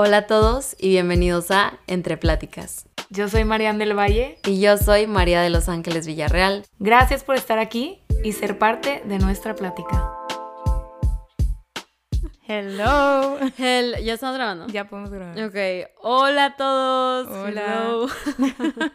Hola a todos y bienvenidos a Entre Pláticas. Yo soy Marian del Valle. Y yo soy María de Los Ángeles Villarreal. Gracias por estar aquí y ser parte de nuestra plática. Hello. ¿Ya estamos grabando? Ya podemos grabar. Ok. Hola a todos. Hola.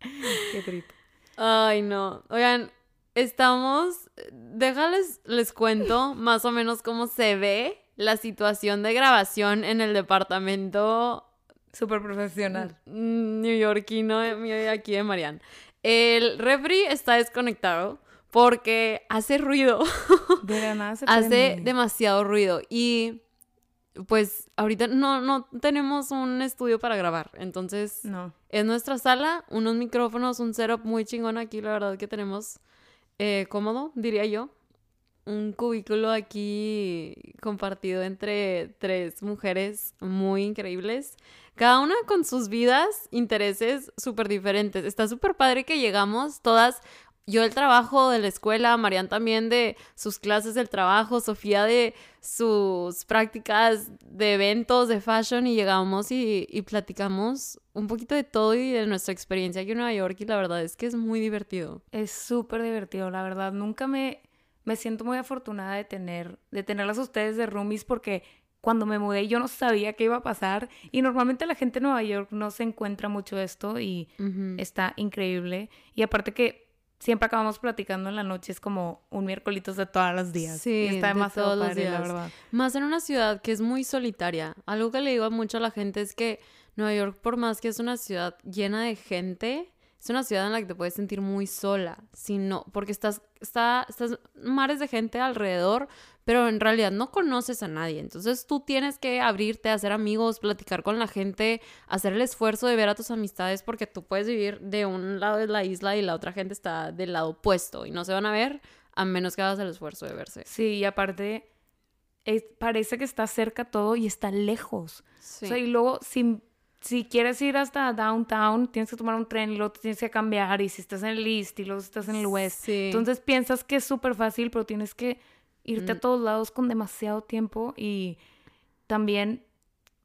Qué triste. Ay, no. Oigan, estamos. Déjales, les cuento más o menos cómo se ve la situación de grabación en el departamento. Súper profesional. De aquí de Marian. El refri está desconectado porque hace ruido. De nada se hace demasiado ruido. Y pues ahorita no, no tenemos un estudio para grabar. Entonces, no. es nuestra sala, unos micrófonos, un setup muy chingón aquí, la verdad que tenemos eh, cómodo, diría yo. Un cubículo aquí compartido entre tres mujeres muy increíbles. Cada una con sus vidas, intereses súper diferentes. Está súper padre que llegamos todas yo el trabajo de la escuela, Marian también de sus clases del trabajo, Sofía de sus prácticas de eventos, de fashion, y llegamos y, platicamos un poquito de todo y de nuestra experiencia aquí en Nueva York, y la verdad es que es muy divertido. Es súper divertido, la verdad. Nunca me, me siento muy afortunada de tener, de tenerlas ustedes de roomies porque cuando me mudé yo no sabía qué iba a pasar y normalmente la gente en Nueva York no se encuentra mucho esto y está increíble. Y aparte que siempre acabamos platicando en la noche, es como un miércoles de todos los días. Sí, está demasiado todos los días. la verdad. Más en una ciudad que es muy solitaria. Algo que le digo a mucho a la gente es que Nueva York, por más que es una ciudad llena de gente, es una ciudad en la que te puedes sentir muy sola, sino porque estás, está, estás mares de gente alrededor, pero en realidad no conoces a nadie. Entonces tú tienes que abrirte, hacer amigos, platicar con la gente, hacer el esfuerzo de ver a tus amistades, porque tú puedes vivir de un lado de la isla y la otra gente está del lado opuesto y no se van a ver a menos que hagas el esfuerzo de verse. Sí, y aparte parece que está cerca todo y está lejos. Sí. O sea, y luego sin si quieres ir hasta downtown, tienes que tomar un tren y luego te tienes que cambiar. Y si estás en el east y luego estás en el west. Entonces piensas que es súper fácil, pero tienes que irte a mm. todos lados con demasiado tiempo. Y también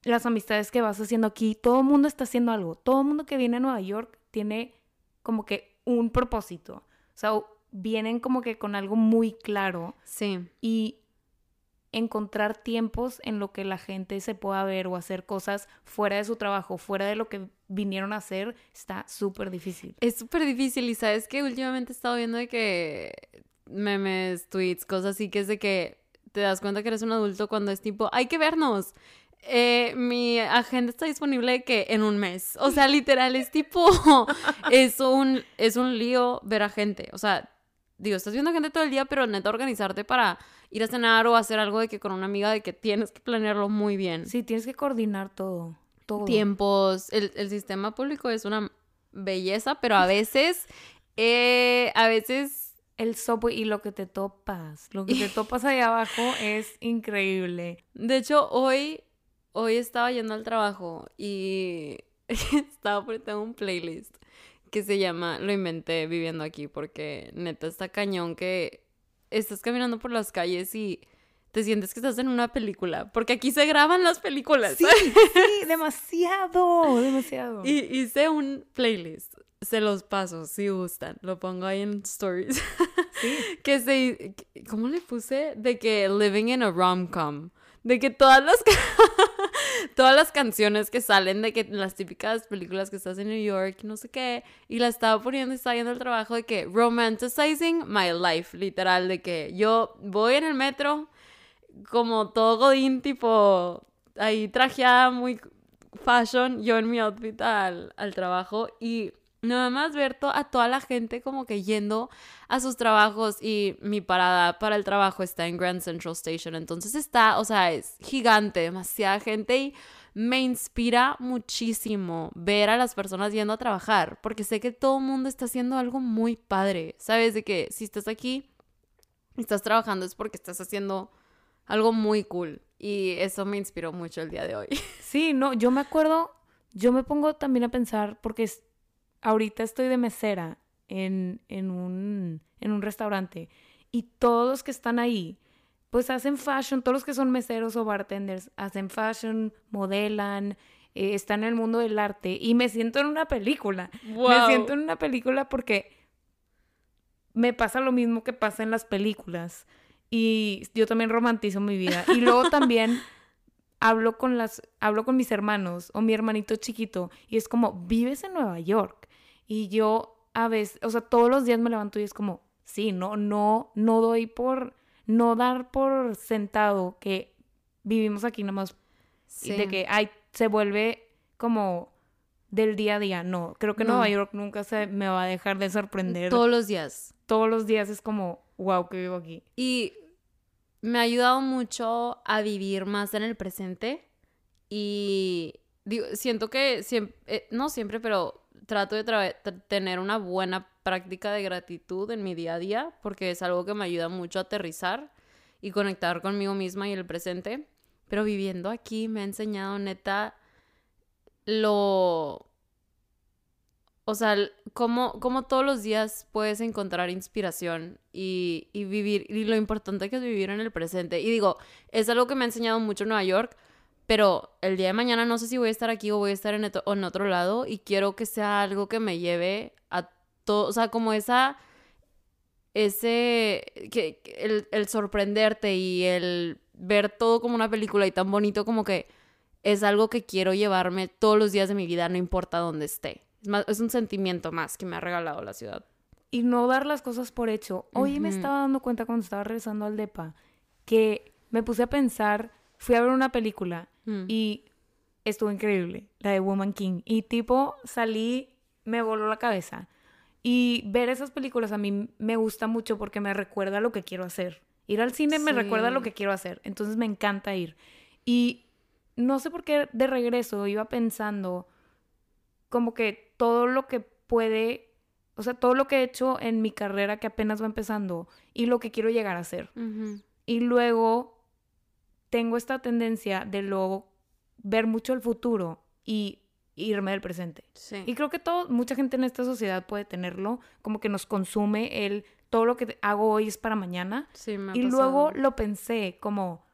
las amistades que vas haciendo aquí, todo el mundo está haciendo algo. Todo el mundo que viene a Nueva York tiene como que un propósito. O sea, vienen como que con algo muy claro. Sí. Y encontrar tiempos en lo que la gente se pueda ver o hacer cosas fuera de su trabajo, fuera de lo que vinieron a hacer, está súper difícil. Es súper difícil y sabes que últimamente he estado viendo de que memes, tweets, cosas así, que es de que te das cuenta que eres un adulto cuando es tipo, hay que vernos. Eh, mi agenda está disponible que en un mes. O sea, literal, es tipo, es un, es un lío ver a gente. O sea, digo, estás viendo gente todo el día, pero neta organizarte para ir a cenar o hacer algo de que con una amiga de que tienes que planearlo muy bien. Sí, tienes que coordinar todo. todo. Tiempos. El, sistema público es una belleza, pero a veces, eh, a veces... El subway y lo que te topas, lo que te topas ahí abajo es increíble. De hecho, hoy, hoy estaba yendo al trabajo y estaba poniendo un playlist que se llama Lo inventé viviendo aquí porque neta está cañón que estás caminando por las calles y te sientes que estás en una película, porque aquí se graban las películas. Sí, sí, demasiado, demasiado. Y hice un playlist, se los paso si gustan, lo pongo ahí en stories. Sí. que se, ¿cómo le puse? De que living in a rom-com, de que todas las todas las canciones que salen de que las típicas películas que estás en New York, no sé qué, y la estaba poniendo y estaba yendo al trabajo de que romanticizing my life, literal, de que yo voy en el metro como todo godín, tipo ahí trajeada, muy fashion, yo en mi outfit al, al trabajo y Nada más ver a toda la gente como que yendo a sus trabajos y mi parada para el trabajo está en Grand Central Station. Entonces está, o sea, es gigante, demasiada gente y me inspira muchísimo ver a las personas yendo a trabajar porque sé que todo el mundo está haciendo algo muy padre. Sabes de que si estás aquí y estás trabajando es porque estás haciendo algo muy cool y eso me inspiró mucho el día de hoy. Sí, no, yo me acuerdo, yo me pongo también a pensar porque es ahorita estoy de mesera en, un, en un restaurante y todos los que están ahí pues hacen fashion, todos los que son meseros o bartenders hacen fashion, modelan, eh, están en el mundo del arte y me siento en una película. Me siento en una película porque me pasa lo mismo que pasa en las películas y yo también romantizo mi vida. Y luego también hablo con las hablo con mis hermanos o mi hermanito chiquito y es como, "¿Vives en Nueva York?" Y yo a veces, o sea, todos los días me levanto y es como, "Sí, no no no doy por no dar por sentado que vivimos aquí nomás y de que ay, se vuelve como del día a día. No, creo que Nueva York nunca se me va a dejar de sorprender. Todos los días. Todos los días es como, wow, que vivo aquí. Y me ha ayudado mucho a vivir más en el presente y siento que siempre, eh, no siempre, pero trato de tener una buena práctica de gratitud en mi día a día porque es algo que me ayuda mucho a aterrizar y conectar conmigo misma y el presente. Pero viviendo aquí me ha enseñado neta lo... O sea, cómo, todos los días puedes encontrar inspiración y, y, vivir, y lo importante que es vivir en el presente. Y digo, es algo que me ha enseñado mucho Nueva York, pero el día de mañana no sé si voy a estar aquí o voy a estar en, en otro lado y quiero que sea algo que me lleve a o sea, como esa, ese, que, el, el sorprenderte y el ver todo como una película y tan bonito como que es algo que quiero llevarme todos los días de mi vida, no importa dónde esté. Es, más, es un sentimiento más que me ha regalado la ciudad. Y no dar las cosas por hecho. Hoy me estaba dando cuenta cuando estaba regresando al DEPA que me puse a pensar, fui a ver una película mm. y estuvo increíble, la de Woman King. Y tipo, salí, me voló la cabeza. Y ver esas películas a mí me gusta mucho porque me recuerda lo que quiero hacer. Ir al cine me recuerda lo que quiero hacer. Entonces me encanta ir. Y no sé por qué de regreso iba pensando como que todo lo que puede, o sea, todo lo que he hecho en mi carrera que apenas va empezando y lo que quiero llegar a hacer. Y luego tengo esta tendencia de luego ver mucho el futuro y irme del presente. Y creo que todo, mucha gente en esta sociedad puede tenerlo, como que nos consume el todo lo que hago hoy es para mañana. y luego lo pensé como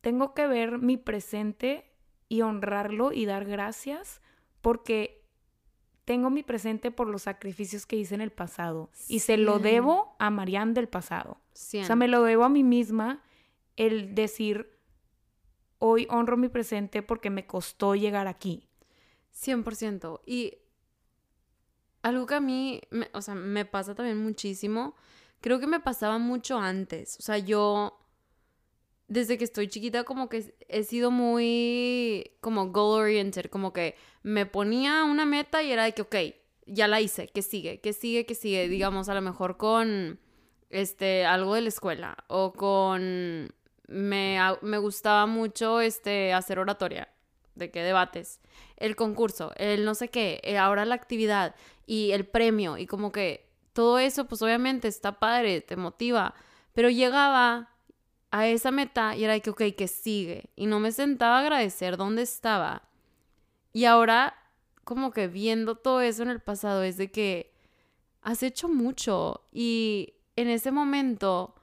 tengo que ver mi presente y honrarlo y dar gracias porque tengo mi presente por los sacrificios que hice en el pasado y se lo debo a Marianne del pasado. O sea, me lo debo a mí misma el decir hoy honro mi presente porque me costó llegar aquí. 100%. Y algo que a mí, me, o sea, me pasa también muchísimo, creo que me pasaba mucho antes. O sea, yo, desde que estoy chiquita, como que he sido muy, como goal oriented, como que me ponía una meta y era de que, ok, ya la hice, ¿qué sigue? ¿Qué sigue? ¿Qué sigue? Digamos, a lo mejor con, este, algo de la escuela o con... Me, me gustaba mucho este, hacer oratoria de qué debates, el concurso, el no sé qué, eh, ahora la actividad y el premio y como que todo eso pues obviamente está padre, te motiva, pero llegaba a esa meta y era que, ok, que sigue y no me sentaba a agradecer dónde estaba. Y ahora como que viendo todo eso en el pasado es de que has hecho mucho y en ese momento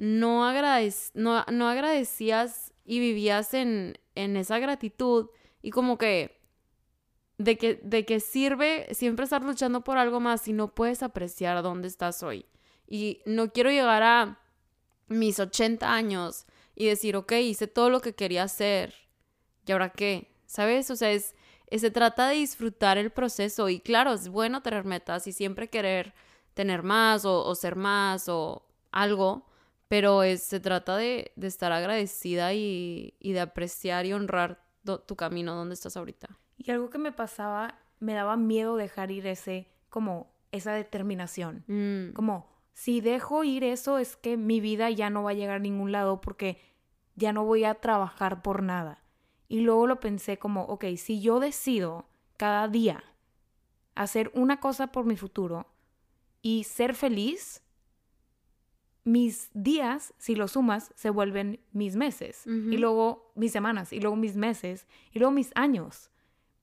no, no, no agradecías y vivías en, en esa gratitud y como que de que, de que sirve siempre estar luchando por algo más si no puedes apreciar dónde estás hoy. Y no quiero llegar a mis 80 años y decir, ok, hice todo lo que quería hacer. ¿Y ahora qué? ¿Sabes? O sea, es, se trata de disfrutar el proceso. Y claro, es bueno tener metas y siempre querer tener más o ser más o algo pero es, se trata de, de estar agradecida y, y, de apreciar y honrar tu camino donde estás ahorita. Y algo que me pasaba, me daba miedo dejar ir ese, como esa determinación. Mm. Como, si dejo ir eso es que mi vida ya no va a llegar a ningún lado porque ya no voy a trabajar por nada. Y luego lo pensé como, ok, si yo decido cada día hacer una cosa por mi futuro y ser feliz, mis días, si lo sumas, se vuelven mis meses, y luego mis semanas, y luego mis meses, y luego mis años.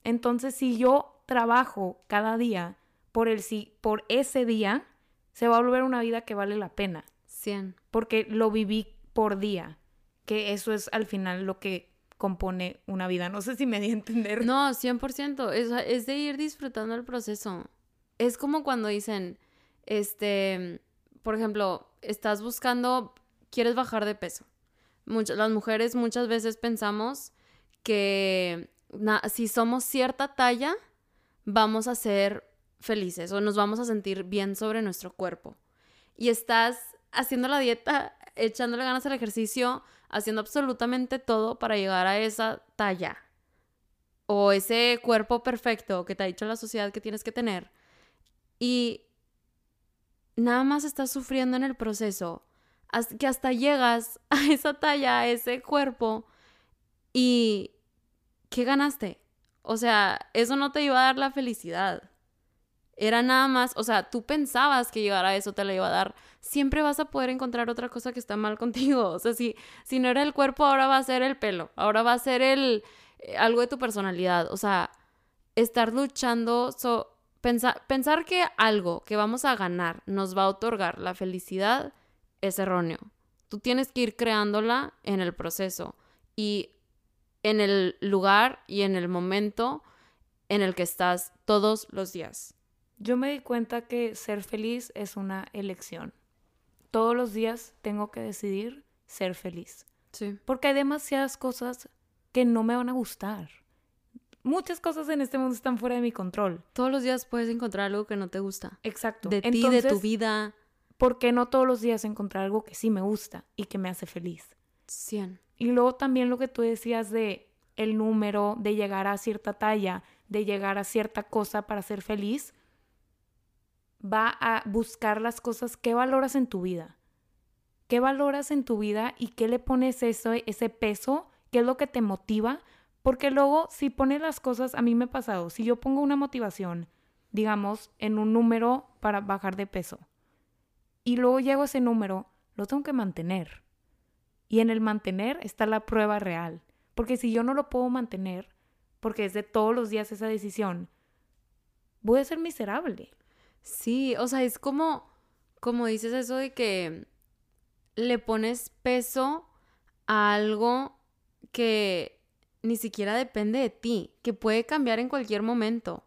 Entonces, si yo trabajo cada día por, el, por ese día, se va a volver una vida que vale la pena. 100. Porque lo viví por día, que eso es al final lo que compone una vida. No sé si me di a entender. No, 100%. Es, es de ir disfrutando el proceso. Es como cuando dicen, este, por ejemplo, estás buscando, quieres bajar de peso. las mujeres muchas veces pensamos que si somos cierta talla, vamos a ser felices o nos vamos a sentir bien sobre nuestro cuerpo. Y estás haciendo la dieta, echándole ganas al ejercicio, haciendo absolutamente todo para llegar a esa talla o ese cuerpo perfecto que te ha dicho la sociedad que tienes que tener. Y nada más estás sufriendo en el proceso, que hasta llegas a esa talla, a ese cuerpo y ¿qué ganaste? O sea, eso no te iba a dar la felicidad. Era nada más, o sea, tú pensabas que llegar a eso te lo iba a dar. Siempre vas a poder encontrar otra cosa que está mal contigo. O sea, si, si no era el cuerpo, ahora va a ser el pelo. Ahora va a ser el, eh, algo de tu personalidad. O sea, estar luchando, pensar que algo que vamos a ganar nos va a otorgar la felicidad es erróneo. Tú tienes que ir creándola en el proceso. Y en el lugar y en el momento en el que estás todos los días. Yo me di cuenta que ser feliz es una elección. Todos los días tengo que decidir ser feliz. Sí. Porque hay demasiadas cosas que no me van a gustar. Muchas cosas en este mundo están fuera de mi control. Todos los días puedes encontrar algo que no te gusta. Exacto. De ti, de tu vida. ¿Por qué no todos los días encontrar algo que sí me gusta y que me hace feliz? 100. Y luego también lo que tú decías de el número, de llegar a cierta talla, de llegar a cierta cosa para ser feliz, va a buscar las cosas que valoras en tu vida. ¿Qué valoras en tu vida y qué le pones eso, ese peso? ¿Qué es lo que te motiva? Porque luego si pones las cosas, a mí me ha pasado, si yo pongo una motivación, digamos, en un número para bajar de peso, y luego llego a ese número, lo tengo que mantener. Y en el mantener está la prueba real. Porque si yo no lo puedo mantener, porque es de todos los días esa decisión, voy a ser miserable. Sí, o sea, es como, como dices eso de que le pones peso a algo que ni siquiera depende de ti, que puede cambiar en cualquier momento.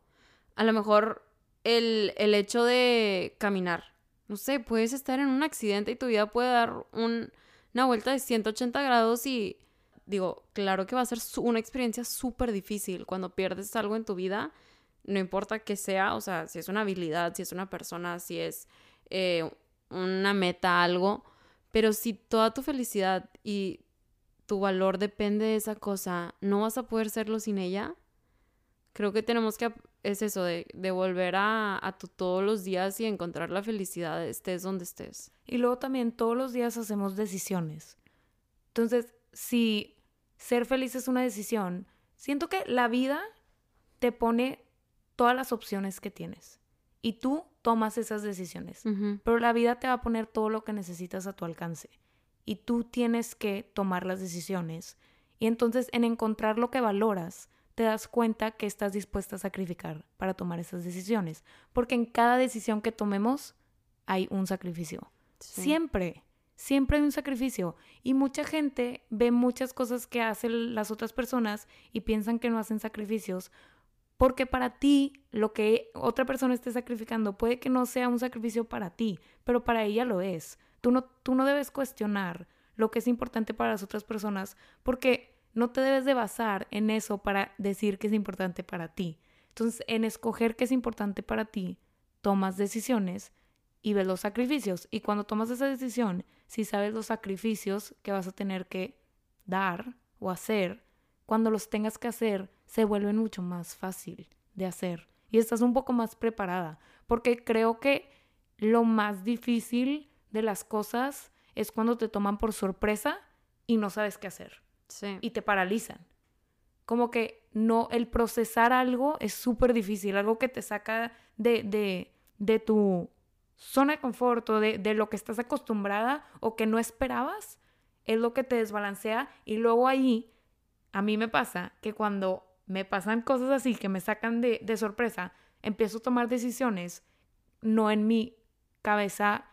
A lo mejor el, el hecho de caminar, no sé, puedes estar en un accidente y tu vida puede dar un, una vuelta de 180 grados y digo, claro que va a ser una experiencia súper difícil cuando pierdes algo en tu vida, no importa qué sea, o sea, si es una habilidad, si es una persona, si es eh, una meta, algo, pero si toda tu felicidad y tu valor depende de esa cosa, no vas a poder serlo sin ella. Creo que tenemos que, es eso, de, de volver a, a tu todos los días y encontrar la felicidad, estés donde estés. Y luego también todos los días hacemos decisiones. Entonces, si ser feliz es una decisión, siento que la vida te pone todas las opciones que tienes y tú tomas esas decisiones, pero la vida te va a poner todo lo que necesitas a tu alcance y tú tienes que tomar las decisiones y entonces en encontrar lo que valoras, te das cuenta que estás dispuesta a sacrificar para tomar esas decisiones, porque en cada decisión que tomemos hay un sacrificio. Siempre. Siempre hay un sacrificio. Y mucha gente ve muchas cosas que hacen las otras personas y piensan que no hacen sacrificios. Porque para ti, lo que otra persona esté sacrificando puede que no sea un sacrificio para ti, pero para ella lo es. Tú no, tú no debes cuestionar lo que es importante para las otras personas porque no te debes de basar en eso para decir que es importante para ti. Entonces, en escoger qué es importante para ti, tomas decisiones y ves los sacrificios. Y cuando tomas esa decisión, si sabes los sacrificios que vas a tener que dar o hacer, cuando los tengas que hacer, se vuelve mucho más fácil de hacer. Y estás un poco más preparada. Porque creo que lo más difícil de las cosas es cuando te toman por sorpresa y no sabes qué hacer. Sí. Y te paralizan. Como que no, el procesar algo es súper difícil, algo que te saca de, de, de tu zona de confort o de, de, lo que estás acostumbrada o que no esperabas, es lo que te desbalancea y luego ahí a mí me pasa que cuando me pasan cosas así que me sacan de, de sorpresa, empiezo a tomar decisiones no en mi cabeza,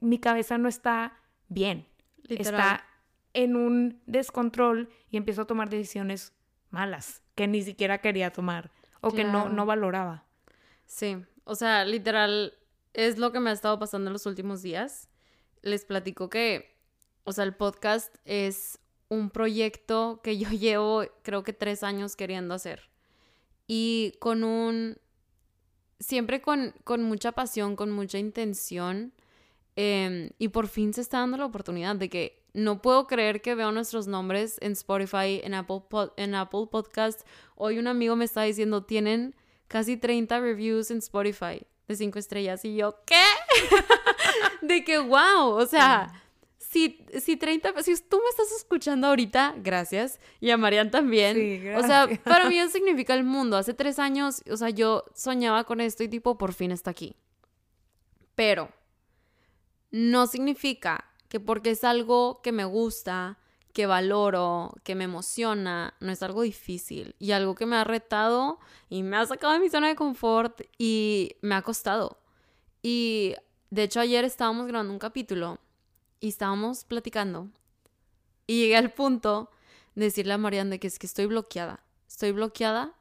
mi cabeza no está bien. está en un descontrol y empieza a tomar decisiones malas que ni siquiera quería tomar o que no, no valoraba. Sí, o sea, literal, es lo que me ha estado pasando en los últimos días. Les platico que, o sea, el podcast es un proyecto que yo llevo creo que tres años queriendo hacer. Y con un, siempre con, con mucha pasión, con mucha intención. Em, y por fin se está dando la oportunidad de que no puedo creer que veo nuestros nombres en Spotify, en Apple, en Apple Podcast. Hoy un amigo me está diciendo, tienen casi 30 reviews en Spotify de 5 estrellas. Y yo, ¿qué? de que, wow, o sea, si, si 30, si tú me estás escuchando ahorita, gracias. Y a Marian también. Sí, o sea, para mí eso significa el mundo. Hace tres años, o sea, yo soñaba con esto y tipo, por fin está aquí. Pero no significa que porque es algo que me gusta, que valoro, que me emociona, no es algo difícil. Y algo que me ha retado y me ha sacado de mi zona de confort y me ha costado. Y de hecho ayer estábamos grabando un capítulo y estábamos platicando y llegué al punto de decirle a Marianne de que es que estoy bloqueada, estoy bloqueada,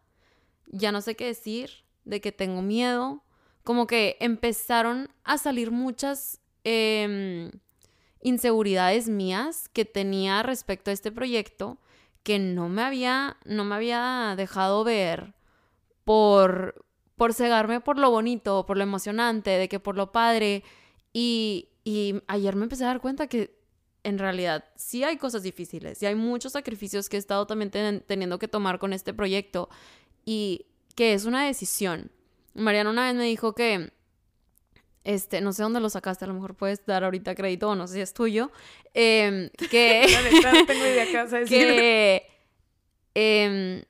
ya no sé qué decir, de que tengo miedo, como que empezaron a salir muchas... Eh, inseguridades mías que tenía respecto a este proyecto que no me había, no me había dejado ver por, por cegarme por lo bonito, por lo emocionante, de que por lo padre. Y, y ayer me empecé a dar cuenta que en realidad sí hay cosas difíciles y hay muchos sacrificios que he estado también teniendo que tomar con este proyecto y que es una decisión. Mariana una vez me dijo que este, no sé dónde lo sacaste, a lo mejor puedes dar ahorita crédito o no sé si es tuyo, em, que... no tengo idea qué vas a decir. Que em,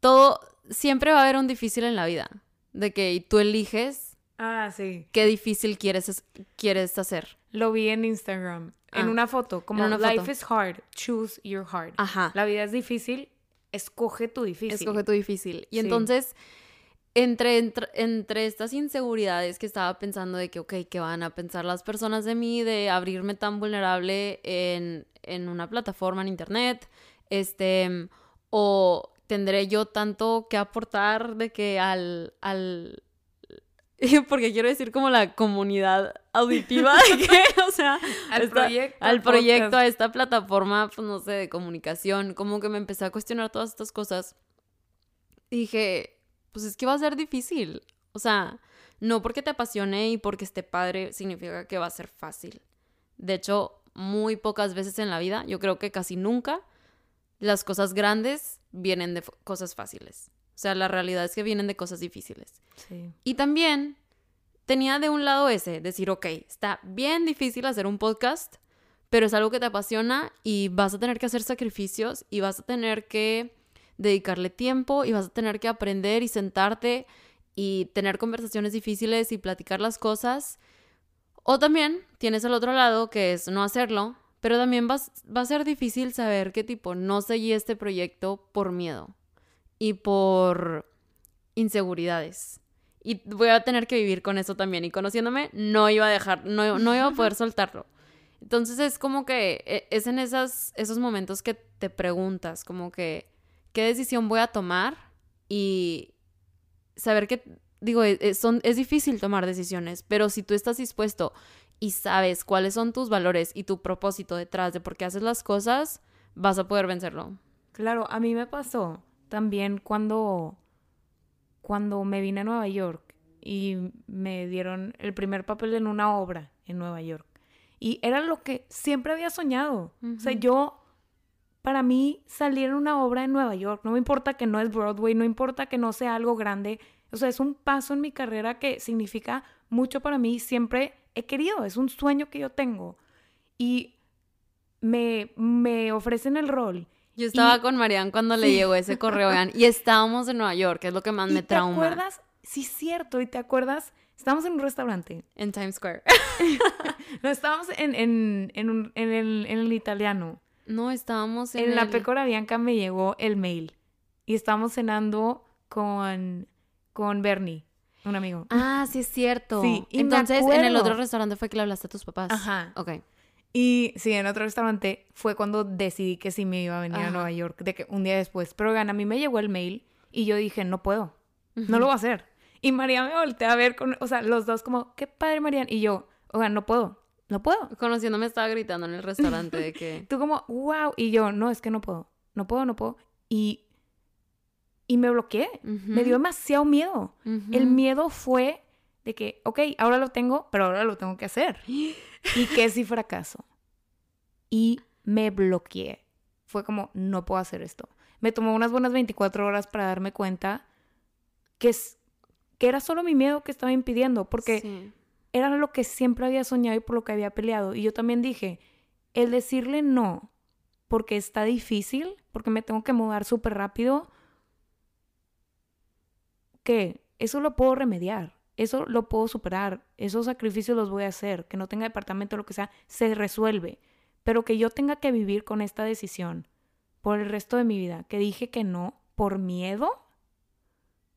todo, siempre va a haber un difícil en la vida, de que tú eliges... Ah, sí. Qué difícil quieres, quieres hacer. Lo vi en Instagram, en ah, una foto, como life is hard, choose your hard. Ajá. La vida es difícil, escoge tu difícil. Escoge tu difícil. Y entonces entre, entre, estas inseguridades que estaba pensando de que, ok, ¿qué van a pensar las personas de mí de abrirme tan vulnerable en, en una plataforma en internet? Este, o tendré yo tanto que aportar de que al, al porque quiero decir como la comunidad auditiva, o sea, al proyecto, al proyecto, a esta plataforma, pues no sé, de comunicación, como que me empecé a cuestionar todas estas cosas. Dije, pues es que va a ser difícil. O sea, no porque te apasione y porque esté padre significa que va a ser fácil. De hecho, muy pocas veces en la vida, yo creo que casi nunca, las cosas grandes vienen de cosas fáciles. O sea, la realidad es que vienen de cosas difíciles. Sí. Y también tenía de un lado ese, decir, ok, está bien difícil hacer un podcast, pero es algo que te apasiona y vas a tener que hacer sacrificios y vas a tener que dedicarle tiempo y vas a tener que aprender y sentarte y tener conversaciones difíciles y platicar las cosas. O también tienes el otro lado que es no hacerlo, pero también va a ser difícil saber qué tipo no seguí este proyecto por miedo y por inseguridades. Y voy a tener que vivir con eso también. Y conociéndome, no iba a dejar, no, no iba a poder soltarlo. Entonces es como que e, es en esas, esos momentos que te preguntas, como que, qué decisión voy a tomar y saber que, digo, es, e, son, es difícil tomar decisiones, pero si tú estás dispuesto y sabes cuáles son tus valores y tu propósito detrás de por qué haces las cosas, vas a poder vencerlo. Claro, a mí me pasó también cuando, cuando me vine a Nueva York y me dieron el primer papel en una obra en Nueva York. Y era lo que siempre había soñado. O sea, yo para mí salir en una obra en Nueva York, no me importa que no es Broadway, no importa que no sea algo grande, o sea, es un paso en mi carrera que significa mucho para mí, siempre he querido, es un sueño que yo tengo. Y me, me ofrecen el rol. Yo estaba con Marianne cuando le llegó ese correo, y estábamos en Nueva York, que es lo que más me trauma. ¿Te acuerdas? Sí, cierto, y te acuerdas, estábamos en un restaurante. En Times Square. no, estábamos en, en, en, en, el, en el italiano. No, estábamos en. En la Pécora Bianca me llegó el mail. Y estábamos cenando con, con Bernie, un amigo. Ah, sí, es cierto. Sí, Entonces, en el otro restaurante fue que le hablaste a tus papás. Ajá. Ok. Y sí, en otro restaurante fue cuando decidí que sí me iba a venir a Nueva York, de que un día después. Pero oigan, a mí me llegó el mail y yo dije, no puedo, no lo voy a hacer. Y María me volteó a ver con, o sea, los dos como, qué padre, Marian. Y yo, oigan, no puedo, no puedo. Conociéndome estaba gritando en el restaurante de que... Tú como, wow. Y yo, no, es que no puedo, no puedo, no puedo. Y, y me bloqueé. Me dio demasiado miedo. El miedo fue de que, ok, ahora lo tengo, pero ahora lo tengo que hacer. y que si fracaso. Y me bloqueé. Fue como, no puedo hacer esto. Me tomó unas buenas 24 horas para darme cuenta que, es, que era solo mi miedo que estaba impidiendo, porque era lo que siempre había soñado y por lo que había peleado. Y yo también dije, el decirle no, porque está difícil, porque me tengo que mudar súper rápido, que eso lo puedo remediar eso lo puedo superar, esos sacrificios los voy a hacer, que no tenga departamento, lo que sea, se resuelve. Pero que yo tenga que vivir con esta decisión por el resto de mi vida, que dije que no por miedo.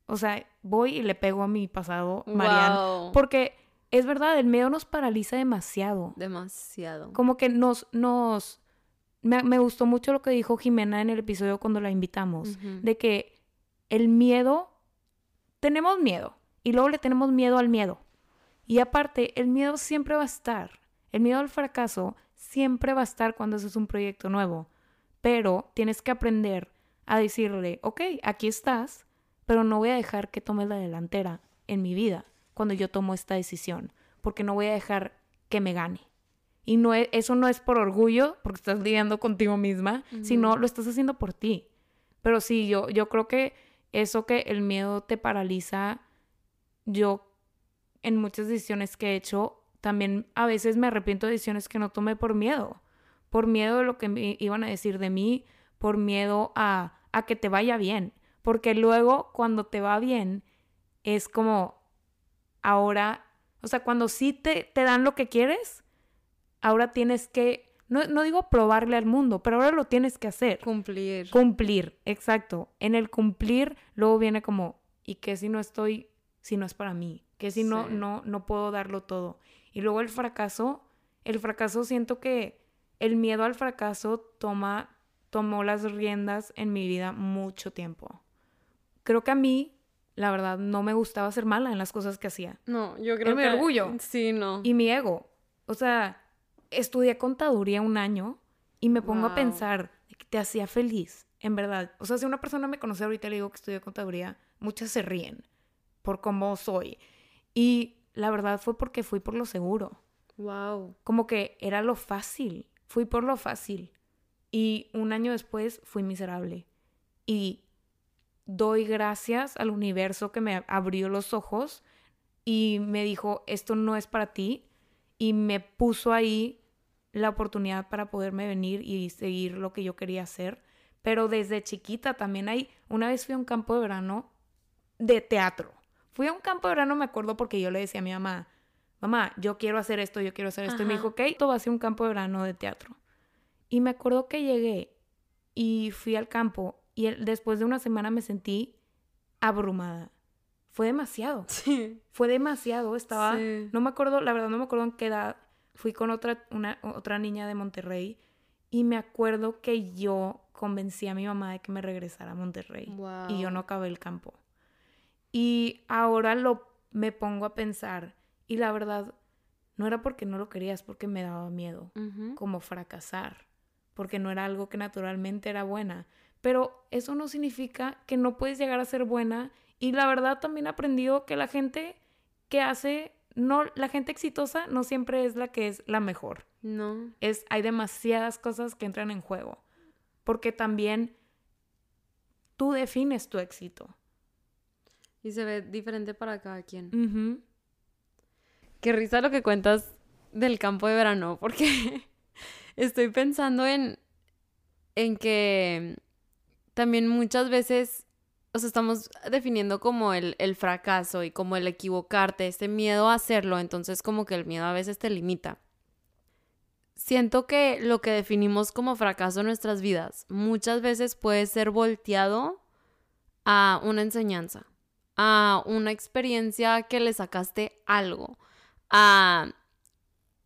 O sea, voy y le pego a mi pasado, Mariana, porque es verdad, el miedo nos paraliza demasiado. Demasiado. Como que nos, nos, me, me gustó mucho lo que dijo Jimena en el episodio cuando la invitamos, de que el miedo, tenemos miedo, y luego le tenemos miedo al miedo. Y aparte, el miedo siempre va a estar. El miedo al fracaso siempre va a estar cuando haces un proyecto nuevo. Pero tienes que aprender a decirle, ok, aquí estás, pero no voy a dejar que tomes la delantera en mi vida cuando yo tomo esta decisión, porque no voy a dejar que me gane. Y no e, eso no es por orgullo, porque estás lidiando contigo misma, sino lo estás haciendo por ti. Pero sí, yo, yo creo que eso que el miedo te paraliza yo en muchas decisiones que he hecho, también a veces me arrepiento de decisiones que no tomé por miedo, por miedo de lo que me iban a decir de mí, por miedo a, a que te vaya bien, porque luego cuando te va bien es como ahora, o sea, cuando sí te, te dan lo que quieres, ahora tienes que, no, no digo probarle al mundo, pero ahora lo tienes que hacer. Cumplir. Cumplir, exacto. En el cumplir luego viene como, ¿y qué si no estoy si no es para mí? Que si no, no, no puedo darlo todo. Y luego el fracaso, el fracaso siento que el miedo al fracaso toma, tomó las riendas en mi vida mucho tiempo. Creo que a mí, la verdad, no me gustaba ser mala en las cosas que hacía. No, yo creo que... mi orgullo. Sí, no. Y mi ego. O sea, estudié contaduría un año y me pongo a pensar que te hacía feliz, en verdad. O sea, si una persona me conoce ahorita y le digo que estudié contaduría, muchas se ríen por cómo soy. Y la verdad fue porque fui por lo seguro. Wow. Como que era lo fácil. Fui por lo fácil. Y un año después fui miserable. Y doy gracias al universo que me abrió los ojos y me dijo, esto no es para ti. Y me puso ahí la oportunidad para poderme venir y seguir lo que yo quería hacer. Pero desde chiquita también hay, una vez fui a un campo de verano de teatro. Fui a un campo de verano, me acuerdo, porque yo le decía a mi mamá, mamá, yo quiero hacer esto, yo quiero hacer esto. Y me dijo, ok, todo va a ser un campo de verano de teatro. Y me acuerdo que llegué y fui al campo y después de una semana me sentí abrumada. Fue demasiado. Sí. Fue demasiado. Estaba, no me acuerdo, la verdad no me acuerdo en qué edad. Fui con otra, una, otra niña de Monterrey y me acuerdo que yo convencí a mi mamá de que me regresara a Monterrey. Y yo no acabé el campo. Y ahora lo me pongo a pensar y la verdad no era porque no lo querías, porque me daba miedo, como fracasar, porque no era algo que naturalmente era buena. Pero eso no significa que no puedes llegar a ser buena y la verdad también he aprendido que la gente que hace no la gente exitosa no siempre es la que es la mejor. No. Es hay demasiadas cosas que entran en juego, porque también tú defines tu éxito. Y se ve diferente para cada quien. Qué risa lo que cuentas del campo de verano, porque estoy pensando en, en que también muchas veces, o sea, estamos definiendo como el, el fracaso y como el equivocarte, este miedo a hacerlo, entonces como que el miedo a veces te limita. Siento que lo que definimos como fracaso en nuestras vidas muchas veces puede ser volteado a una enseñanza a una experiencia que le sacaste algo, a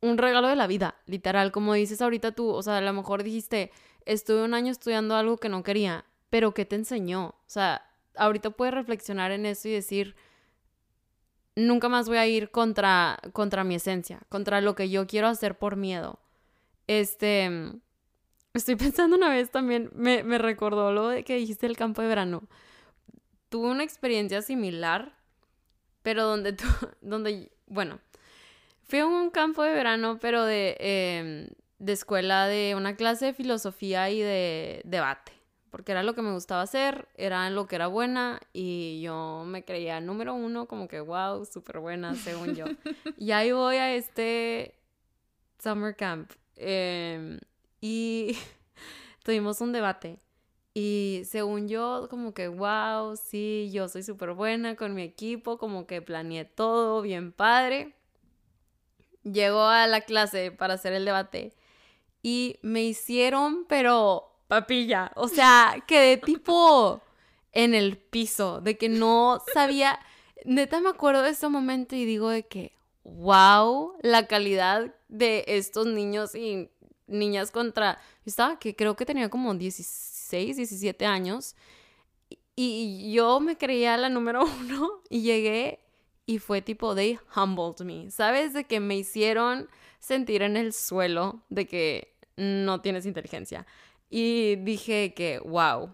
un regalo de la vida, literal, como dices ahorita tú, o sea, a lo mejor dijiste, estuve un año estudiando algo que no quería, pero ¿qué te enseñó? O sea, ahorita puedes reflexionar en eso y decir, nunca más voy a ir contra, contra mi esencia, contra lo que yo quiero hacer por miedo. Este, estoy pensando una vez también, me, me recordó lo de que dijiste el campo de verano. Tuve una experiencia similar, pero donde tú, donde, bueno, fui a un campo de verano, pero de, em, de escuela de una clase de filosofía y de debate porque era lo que me gustaba hacer, era lo que era buena y yo me creía número uno, como que wow, súper buena, según yo. y ahí voy a este summer camp em, y tuvimos un debate. Y según yo, como que, wow, sí, yo soy súper buena con mi equipo, como que planeé todo bien padre. Llegó a la clase para hacer el debate y me hicieron, pero papilla. O sea, quedé tipo en el piso, de que no sabía. Neta me acuerdo de ese momento y digo de que, wow, la calidad de estos niños y niñas contra. Yo estaba que creo que tenía como 16, 17 años. Y yo me creía la número uno y llegué y fue tipo, they humbled me. ¿Sabes? De que me hicieron sentir en el suelo de que no tienes inteligencia. Y dije que, wow.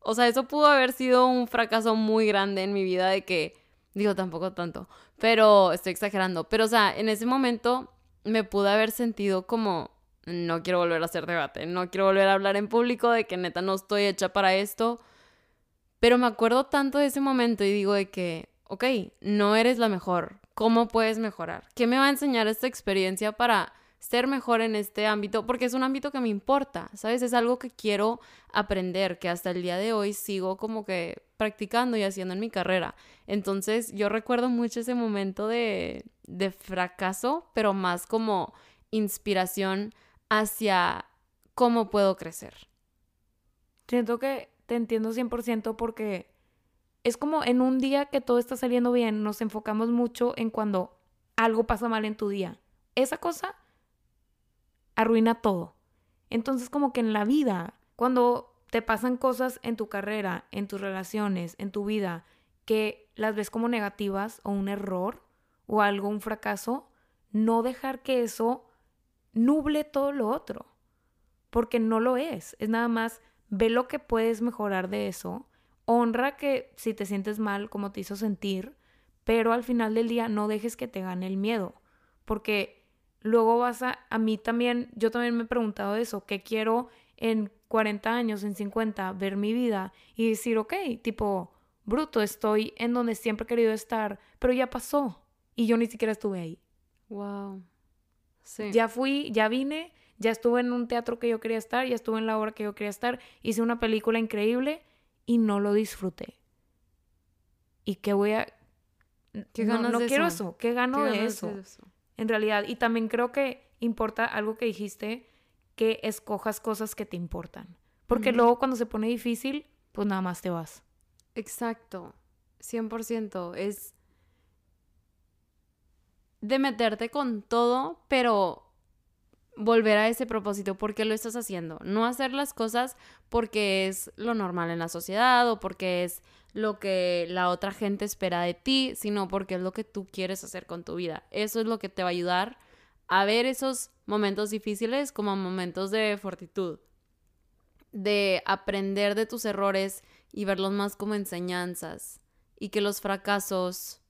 O sea, eso pudo haber sido un fracaso muy grande en mi vida de que, digo, tampoco tanto, pero estoy exagerando. Pero, o sea, en ese momento me pude haber sentido como, no quiero volver a hacer debate, no quiero volver a hablar en público de que neta no estoy hecha para esto. Pero me acuerdo tanto de ese momento y digo de que, ok, no eres la mejor. ¿Cómo puedes mejorar? ¿Qué me va a enseñar esta experiencia para ser mejor en este ámbito, porque es un ámbito que me importa, ¿sabes? Es algo que quiero aprender, que hasta el día de hoy sigo como que practicando y haciendo en mi carrera. Entonces yo recuerdo mucho ese momento de, de fracaso, pero más como inspiración hacia cómo puedo crecer. Siento que te entiendo 100% porque es como en un día que todo está saliendo bien, nos enfocamos mucho en cuando algo pasa mal en tu día. Esa cosa arruina todo. Entonces como que en la vida, cuando te pasan cosas en tu carrera, en tus relaciones, en tu vida, que las ves como negativas o un error o algo, un fracaso, no dejar que eso nuble todo lo otro, porque no lo es, es nada más ve lo que puedes mejorar de eso, honra que si te sientes mal, como te hizo sentir, pero al final del día no dejes que te gane el miedo, porque luego vas a, a mí también, yo también me he preguntado eso, ¿qué quiero en 40 años, en 50, ver mi vida y decir, ok, tipo, bruto, estoy en donde siempre he querido estar, pero ya pasó y yo ni siquiera estuve ahí. Wow. Sí. Ya fui, ya vine, ya estuve en un teatro que yo quería estar, ya estuve en la obra que yo quería estar, hice una película increíble y no lo disfruté. ¿Y qué voy a... ¿Qué ganas no, no quiero eso? ¿Qué gano de eso? En realidad. Y también creo que importa algo que dijiste, que escojas cosas que te importan. Porque luego cuando se pone difícil, pues nada más te vas. Exacto, 100%. Es de meterte con todo, pero volver a ese propósito. ¿Por qué lo estás haciendo? No hacer las cosas porque es lo normal en la sociedad o porque es lo que la otra gente espera de ti, sino porque es lo que tú quieres hacer con tu vida. Eso es lo que te va a ayudar a ver esos momentos difíciles como momentos de fortitud, de aprender de tus errores y verlos más como enseñanzas y que los fracasos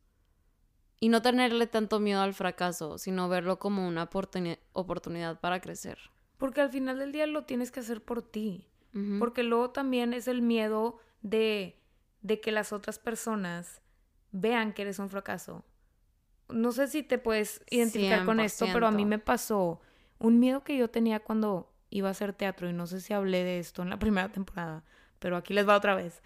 y no tenerle tanto miedo al fracaso, sino verlo como una oportunidad para crecer. Porque al final del día lo tienes que hacer por ti. Porque luego también es el miedo de de que las otras personas vean que eres un fracaso. No sé si te puedes identificar con esto, pero a mí me pasó un miedo que yo tenía cuando iba a hacer teatro, y no sé si hablé de esto en la primera temporada, pero aquí les va otra vez.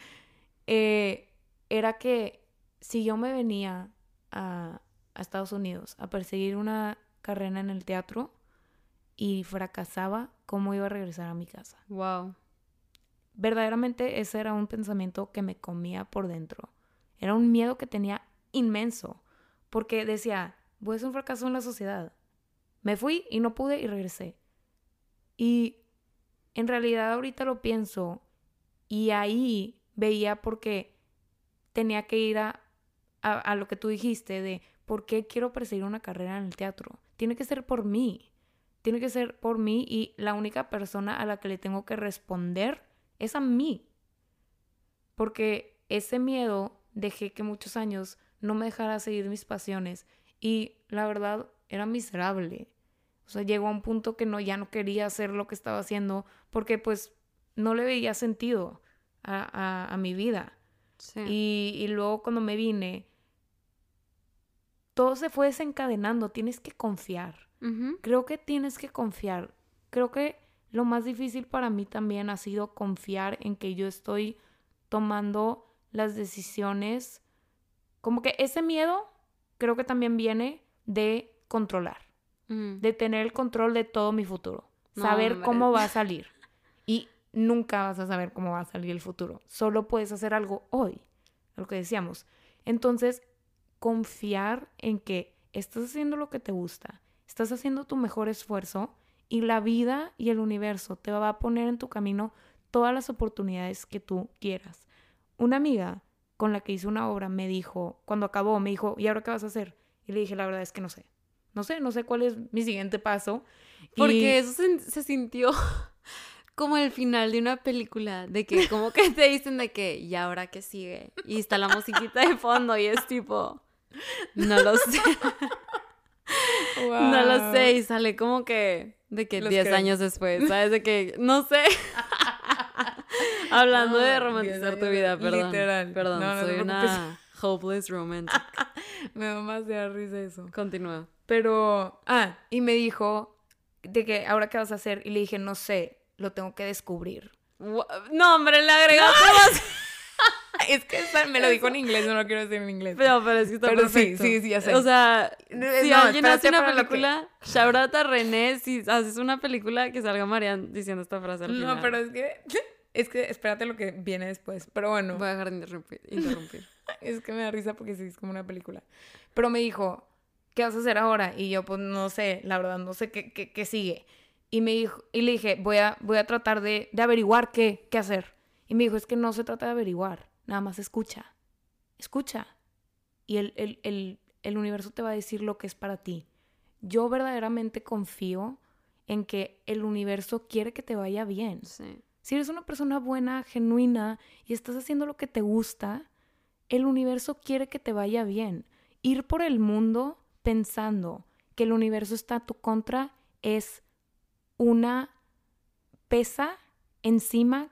Eh, era que si yo me venía a, a Estados Unidos a perseguir una carrera en el teatro y fracasaba, ¿cómo iba a regresar a mi casa? Wow verdaderamente ese era un pensamiento que me comía por dentro. Era un miedo que tenía inmenso, porque decía, voy a ser un fracaso en la sociedad. Me fui y no pude y regresé. Y en realidad ahorita lo pienso y ahí veía porque tenía que ir a, a, lo que tú dijiste de por qué quiero perseguir una carrera en el teatro. Tiene que ser por mí. Tiene que ser por mí y la única persona a la que le tengo que responder es a mí. Porque ese miedo dejé que muchos años no me dejara seguir mis pasiones y la verdad era miserable. O sea, llegó a un punto que no, ya no quería hacer lo que estaba haciendo porque pues no le veía sentido a, mi vida. Y, luego cuando me vine, todo se fue desencadenando. Tienes que confiar. Creo que tienes que confiar. Creo que lo más difícil para mí también ha sido confiar en que yo estoy tomando las decisiones. Como que ese miedo creo que también viene de controlar, de tener el control de todo mi futuro, saber cómo va a salir. Y nunca vas a saber cómo va a salir el futuro, solo puedes hacer algo hoy, lo que decíamos. Entonces, confiar en que estás haciendo lo que te gusta, estás haciendo tu mejor esfuerzo y la vida y el universo te va a poner en tu camino todas las oportunidades que tú quieras. Una amiga con la que hice una obra me dijo, cuando acabó, me dijo, ¿y ahora qué vas a hacer? Y le dije, la verdad es que no sé. No sé, no sé cuál es mi siguiente paso. Porque eso se, sintió como el final de una película, de que como que te dicen de que, ¿y ahora qué sigue? Y está la musiquita de fondo y es tipo, no lo sé. No lo sé, y sale como que de que 10 años después, ¿sabes? De que, no sé. Hablando de romantizar tu vida, perdón. Literal. Perdón, soy una hopeless romantic. me da más de risa eso. Continúa. Pero, ah, y me dijo de que ahora qué vas a hacer y le dije, no sé, lo tengo que descubrir. No, hombre, le agregaste más. es que me lo dijo en inglés, no lo quiero decir en inglés. Pero, pero es que está pero perfecto. Sí, sí, sí, ya sé. O sea, si alguien hace una película, que... shout a René, si haces una película que salga Marian diciendo esta frase al final. No, pero es que es que espérate lo que viene después. Pero bueno. Voy a dejar de interrumpir. es que me da risa porque sí, es como una película. Pero me dijo, ¿qué vas a hacer ahora? Y yo, pues no sé, la verdad, no sé qué, qué, qué sigue. Y, me dijo, y le dije, voy a, voy a tratar de, de averiguar qué, qué hacer. Y me dijo, es que no se trata de averiguar, nada más escucha. Escucha. Y el, el, el, el universo te va a decir lo que es para ti. Yo verdaderamente confío en que el universo quiere que te vaya bien. Sí. Si eres una persona buena, genuina y estás haciendo lo que te gusta, el universo quiere que te vaya bien. Ir por el mundo pensando que el universo está a tu contra es una pesa encima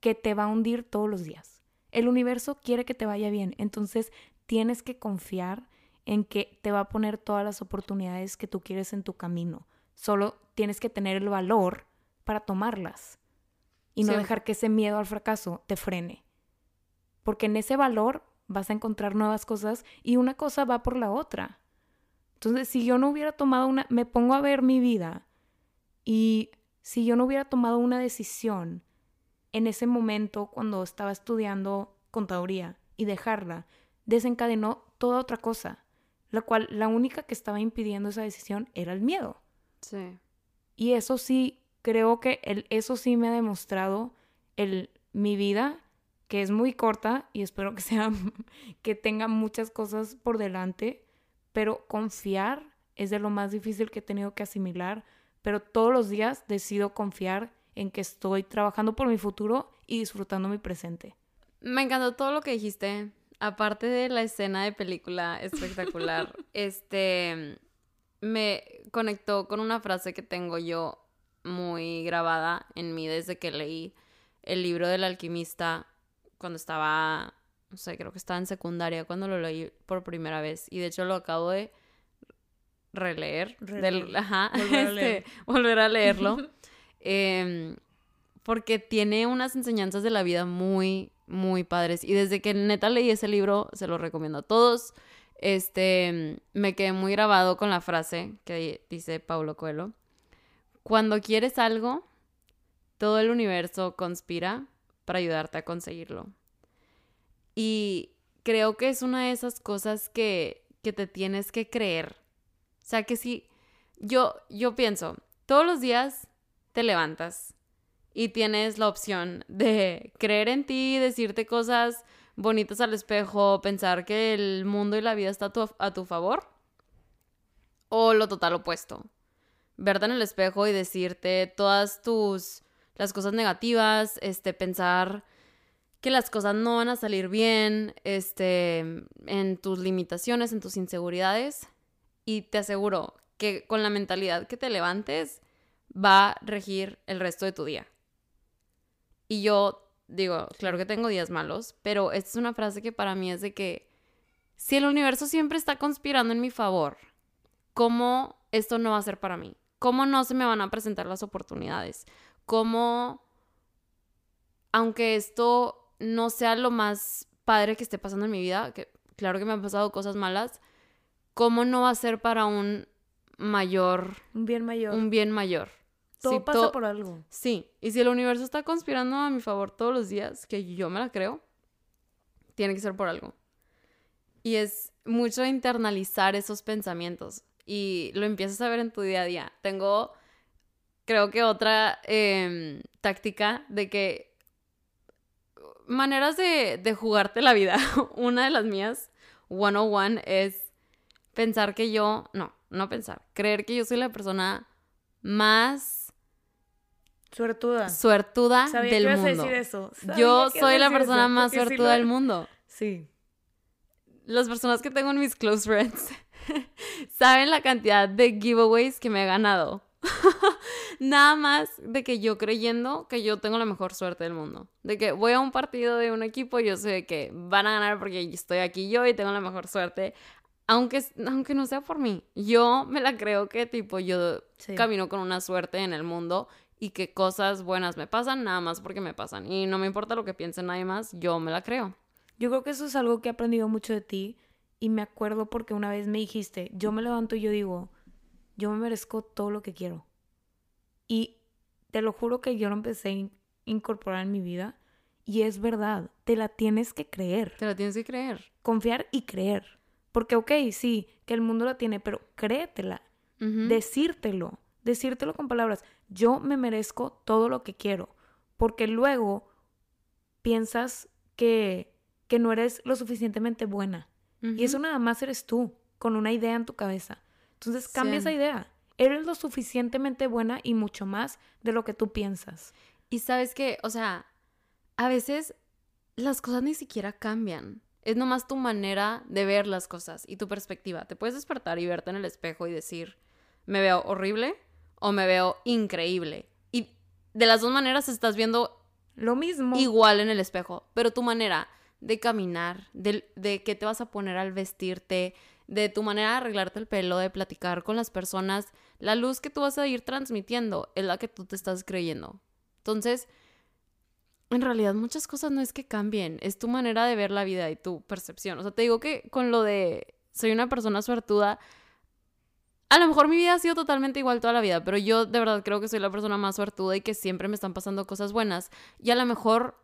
que te va a hundir todos los días. El universo quiere que te vaya bien, entonces tienes que confiar en que te va a poner todas las oportunidades que tú quieres en tu camino. Solo tienes que tener el valor para tomarlas y no dejar que ese miedo al fracaso te frene. Porque en ese valor vas a encontrar nuevas cosas y una cosa va por la otra. Entonces, si yo no hubiera tomado una, me pongo a ver mi vida y si yo no hubiera tomado una decisión en ese momento cuando estaba estudiando contaduría y dejarla, desencadenó toda otra cosa, la cual la única que estaba impidiendo esa decisión era el miedo. Sí. Y eso sí creo que el, eso sí me ha demostrado el, mi vida, que es muy corta y espero que sea que tenga muchas cosas por delante, pero confiar es de lo más difícil que he tenido que asimilar, pero todos los días decido confiar en que estoy trabajando por mi futuro y disfrutando mi presente. Me encantó todo lo que dijiste. Aparte de la escena de película espectacular, este me conectó con una frase que tengo yo muy grabada en mí desde que leí el libro del alquimista cuando estaba, no sé, creo que estaba en secundaria cuando lo leí por primera vez. Y de hecho lo acabo de releer, ajá, volver, a, este, leerlo. Em, porque tiene unas enseñanzas de la vida muy, muy padres. Y desde que neta leí ese libro, se lo recomiendo a todos. Este, me quedé muy grabado con la frase que dice Paulo Coelho cuando quieres algo, todo el universo conspira para ayudarte a conseguirlo. Y creo que es una de esas cosas que, que te tienes que creer. O sea, que si yo, yo pienso, todos los días te levantas y tienes la opción de creer en ti, decirte cosas bonitas al espejo, pensar que el mundo y la vida está a tu, favor, o lo total opuesto. Verte en el espejo y decirte todas tus las cosas negativas, este pensar que las cosas no van a salir bien, este en tus limitaciones, en tus inseguridades y te aseguro que con la mentalidad que te levantes va a regir el resto de tu día. Y yo digo, claro que tengo días malos, pero esta es una frase que para mí es de que si el universo siempre está conspirando en mi favor, ¿cómo esto no va a ser para mí? ¿Cómo no se me van a presentar las oportunidades? ¿Cómo, aunque esto no sea lo más padre que esté pasando en mi vida, que claro que me han pasado cosas malas, ¿cómo no va a ser para un mayor... Un bien mayor. Un bien mayor. Todo pasa por algo. Sí, y si el universo está conspirando a mi favor todos los días, que yo me la creo, tiene que ser por algo. Y es mucho internalizar esos pensamientos y lo empiezas a ver en tu día a día. Tengo, creo que otra em, táctica de que maneras de, de jugarte la vida. Una de las mías, 101, es pensar que yo, no, no pensar, creer que yo soy la persona más Suertuda. Suertuda del mundo. Decir eso. Yo soy la persona más suertuda del mundo. Sí. Las personas que tengo en mis close friends saben la cantidad de giveaways que me he ganado. Nada más de que yo creyendo que yo tengo la mejor suerte del mundo. De que voy a un partido de un equipo y yo sé que van a ganar porque estoy aquí yo y tengo la mejor suerte. Aunque, aunque no sea por mí. Yo me la creo que tipo yo camino con una suerte en el mundo y que cosas buenas me pasan nada más porque me pasan. Y no me importa lo que piense nadie más, yo me la creo. Yo creo que eso es algo que he aprendido mucho de ti y me acuerdo porque una vez me dijiste, yo me levanto y yo digo, yo me merezco todo lo que quiero. Y te lo juro que yo lo empecé a incorporar en mi vida y es verdad, te la tienes que creer. Te la tienes que creer. Confiar y creer. Porque, ok, sí, que el mundo la tiene, pero créetela. Decírtelo decírtelo con palabras, yo me merezco todo lo que quiero, porque luego piensas que, que no eres lo suficientemente buena. Y eso nada más eres tú, con una idea en tu cabeza. Entonces cambia esa idea. Eres lo suficientemente buena y mucho más de lo que tú piensas. Y sabes que, o sea, a veces las cosas ni siquiera cambian. Es nomás tu manera de ver las cosas y tu perspectiva. Te puedes despertar y verte en el espejo y decir, me veo horrible, o me veo increíble. Y de las dos maneras estás viendo lo mismo. Igual en el espejo, pero tu manera de caminar, de, de qué te vas a poner al vestirte, de tu manera de arreglarte el pelo, de platicar con las personas, la luz que tú vas a ir transmitiendo es la que tú te estás creyendo. Entonces, en realidad muchas cosas no es que cambien, es tu manera de ver la vida y tu percepción. O sea, te digo que con lo de soy una persona suertuda, a lo mejor mi vida ha sido totalmente igual toda la vida, pero yo de verdad creo que soy la persona más suertuda y que siempre me están pasando cosas buenas. Y a lo mejor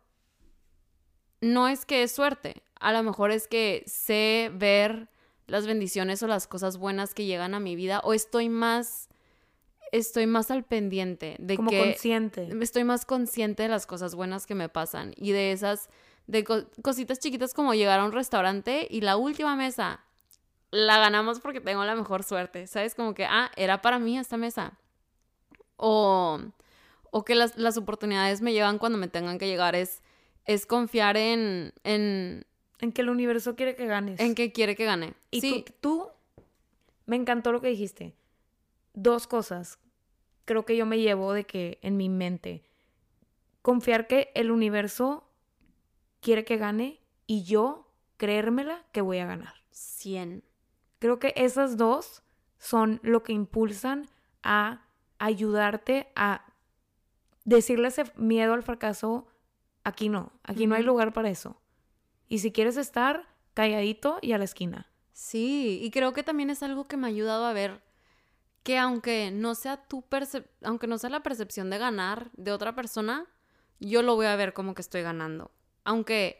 no es que es suerte, a lo mejor es que sé ver las bendiciones o las cosas buenas que llegan a mi vida o estoy más estoy más al pendiente de Como que consciente. Estoy más consciente de las cosas buenas que me pasan y de esas de cositas chiquitas como llegar a un restaurante y la última mesa la ganamos porque tengo la mejor suerte, ¿sabes? Como que, ah, era para mí esta mesa. O, o que las, las oportunidades me llevan cuando me tengan que llegar, es, es confiar en, en... En que el universo quiere que ganes. En que quiere que gane. Y sí. tú, me encantó lo que dijiste. Dos cosas creo que yo me llevo de que en mi mente. Confiar que el universo quiere que gane y yo creérmela que voy a ganar. 100. Creo que esas dos son lo que impulsan a ayudarte a decirle ese miedo al fracaso, aquí no, aquí no hay lugar para eso. Y si quieres estar calladito y a la esquina. Sí, y creo que también es algo que me ha ayudado a ver que aunque no sea tu aunque no sea la percepción de ganar de otra persona, yo lo voy a ver como que estoy ganando. Aunque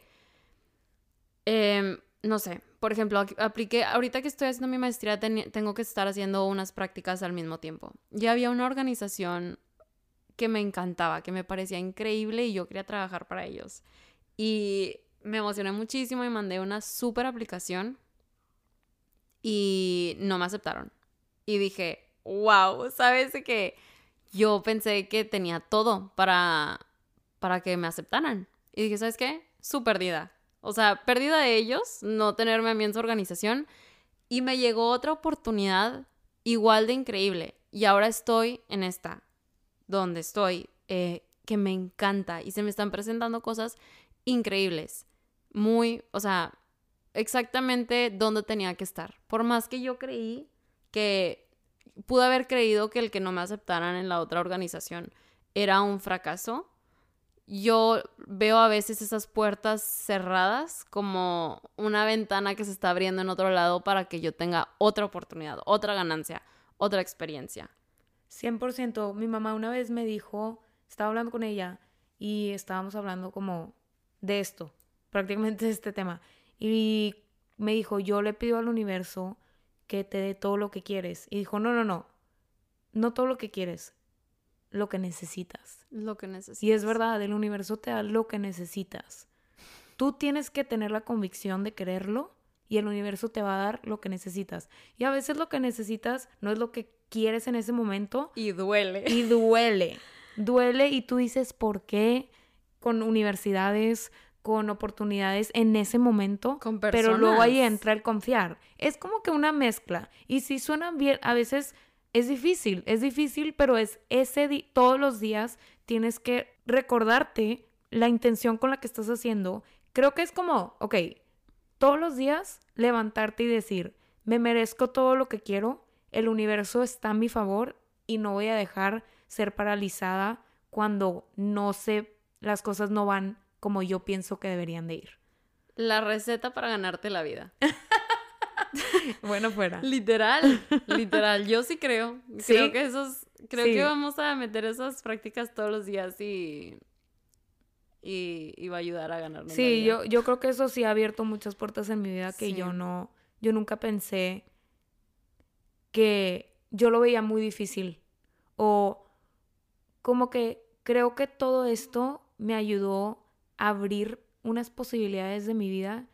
eh, no sé, por ejemplo, apliqué, ahorita que estoy haciendo mi maestría, tengo que estar haciendo unas prácticas al mismo tiempo. Ya había una organización que me encantaba, que me parecía increíble y yo quería trabajar para ellos. Y me emocioné muchísimo y mandé una súper aplicación y no me aceptaron. Y dije, wow, ¿sabes que yo pensé que tenía todo para, para que me aceptaran? Y dije, ¿sabes qué? Su perdida. O sea, perdida de ellos, no tenerme a mí en su organización. Y me llegó otra oportunidad igual de increíble. Y ahora estoy en esta, donde estoy, eh, que me encanta. Y se me están presentando cosas increíbles. Muy, o sea, exactamente donde tenía que estar. Por más que yo creí que pude haber creído que el que no me aceptaran en la otra organización era un fracaso, yo veo a veces esas puertas cerradas como una ventana que se está abriendo en otro lado para que yo tenga otra oportunidad, otra ganancia, otra experiencia. 100%. Mi mamá una vez me dijo, estaba hablando con ella y estábamos hablando como de esto, prácticamente de este tema. Y me dijo, yo le pido al universo que te dé todo lo que quieres. Y dijo, no, no, no, no todo lo que quieres, lo que necesitas. Lo que necesitas. Y es verdad, el universo te da lo que necesitas. Tú tienes que tener la convicción de quererlo y el universo te va a dar lo que necesitas. Y a veces lo que necesitas no es lo que quieres en ese momento. Y duele. Y duele. duele y tú dices, ¿por qué? Con universidades, con oportunidades en ese momento, pero luego ahí entra el confiar. Es como que una mezcla. Y si suena bien, a veces es difícil, es difícil, pero es ese todos los días tienes que recordarte la intención con la que estás haciendo. Creo que es como, ok, todos los días levantarte y decir, me merezco todo lo que quiero, el universo está a mi favor y no voy a dejar ser paralizada cuando no sé, las cosas no van como yo pienso que deberían de ir. La receta para ganarte la vida. bueno, fuera. Literal, literal. Yo sí creo. Creo que esos, creo que vamos a meter esas prácticas todos los días y y, va a ayudar a ganarnos. Sí, yo, yo creo que eso sí ha abierto muchas puertas en mi vida que yo no, yo nunca pensé que yo lo veía muy difícil. O como que creo que todo esto me ayudó abrir unas posibilidades de mi vida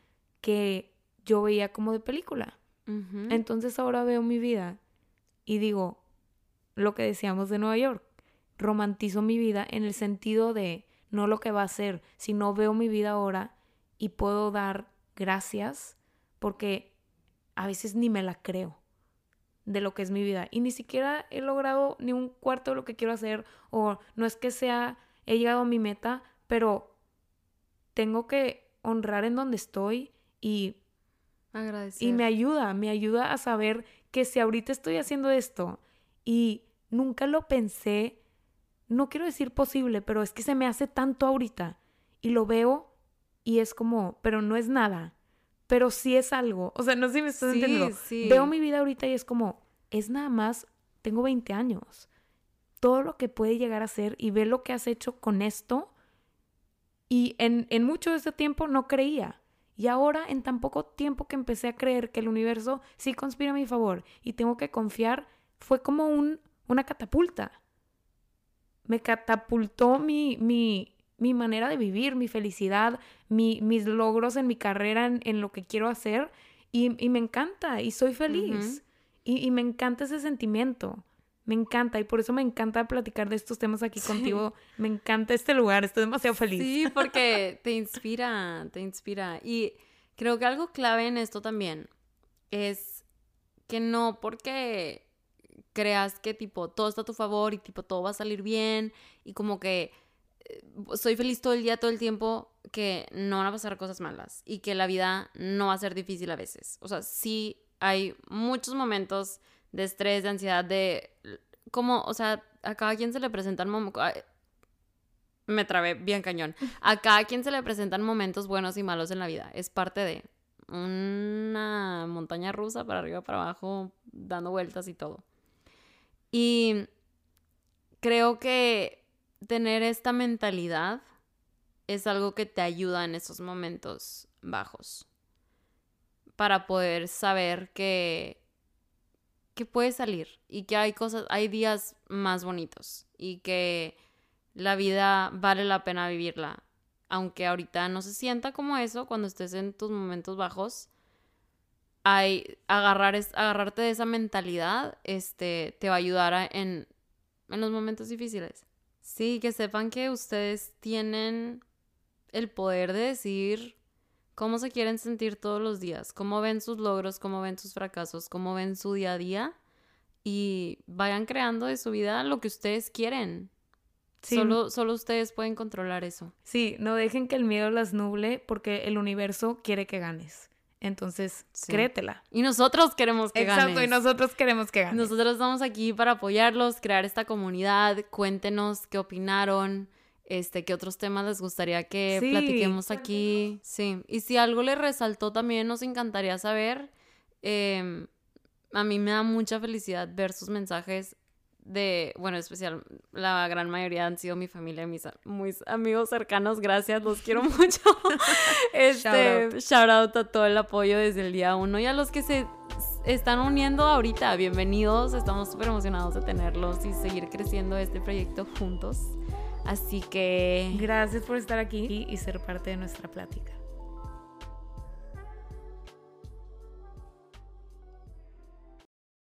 que yo veía como de película. Entonces ahora veo mi vida y digo lo que decíamos de Nueva York. Romantizo mi vida en el sentido de no lo que va a ser, sino veo mi vida ahora y puedo dar gracias porque a veces ni me la creo de lo que es mi vida y ni siquiera he logrado ni un cuarto de lo que quiero hacer o no es que sea he llegado a mi meta, pero tengo que honrar en donde estoy y agradecer. Y me ayuda, me ayuda a saber que si ahorita estoy haciendo esto y nunca lo pensé, no quiero decir posible, pero es que se me hace tanto ahorita y lo veo y es como, pero no es nada, pero sí es algo. O sea, no sé si me estás entendiendo. Veo mi vida ahorita y es como, es nada más, tengo 20 años. Todo lo que puede llegar a ser y ver lo que has hecho con esto y en, en mucho de ese tiempo no creía. Y ahora, en tan poco tiempo que empecé a creer que el universo sí conspira a mi favor y tengo que confiar, fue como un, una catapulta. Me catapultó mi, mi, mi manera de vivir, mi felicidad, mi, mis logros en mi carrera, en, lo que quiero hacer. Y, y, me encanta y soy feliz. y, y, me encanta ese sentimiento. Me encanta y por eso me encanta platicar de estos temas aquí contigo. Me encanta este lugar, estoy demasiado feliz. Sí, porque te inspira, te inspira. Y creo que algo clave en esto también es que no porque creas que tipo todo está a tu favor y tipo todo va a salir bien y como que eh, soy feliz todo el día, todo el tiempo, que no van a pasar cosas malas y que la vida no va a ser difícil a veces. O sea, sí hay muchos momentos de estrés, de ansiedad, de como, o sea, a cada quien se le presentan. Me trabé bien cañón. A cada quien se le presentan momentos buenos y malos en la vida. Es parte de una montaña rusa para arriba, para abajo, dando vueltas y todo. Y creo que tener esta mentalidad es algo que te ayuda en esos momentos bajos. para poder saber que, que puede salir y que hay cosas, hay días más bonitos y que la vida vale la pena vivirla. Aunque ahorita no se sienta como eso, cuando estés en tus momentos bajos, hay agarrar es, agarrarte de esa mentalidad, este, te va a ayudar en, en los momentos difíciles. Sí, que sepan que ustedes tienen el poder de decir cómo se quieren sentir todos los días, cómo ven sus logros, cómo ven sus fracasos, cómo ven su día a día y vayan creando de su vida lo que ustedes quieren. Solo, solo ustedes pueden controlar eso. Sí, no dejen que el miedo las nuble porque el universo quiere que ganes. Entonces, créetela. Y nosotros queremos que ganes. Exacto, y nosotros queremos que ganes. Nosotros estamos aquí para apoyarlos, crear esta comunidad. Cuéntenos qué opinaron, este, qué otros temas les gustaría que platiquemos aquí. Sí, y si algo les resaltó también nos encantaría saber. Em, a mí me da mucha felicidad ver sus mensajes de, bueno, especial, la gran mayoría han sido mi familia, mis muy amigos cercanos, gracias, los quiero mucho. este, shout out. a todo el apoyo desde el día uno y a los que se están uniendo ahorita, bienvenidos, estamos súper emocionados de tenerlos y seguir creciendo este proyecto juntos. Así que... Gracias por estar aquí y ser parte de nuestra plática.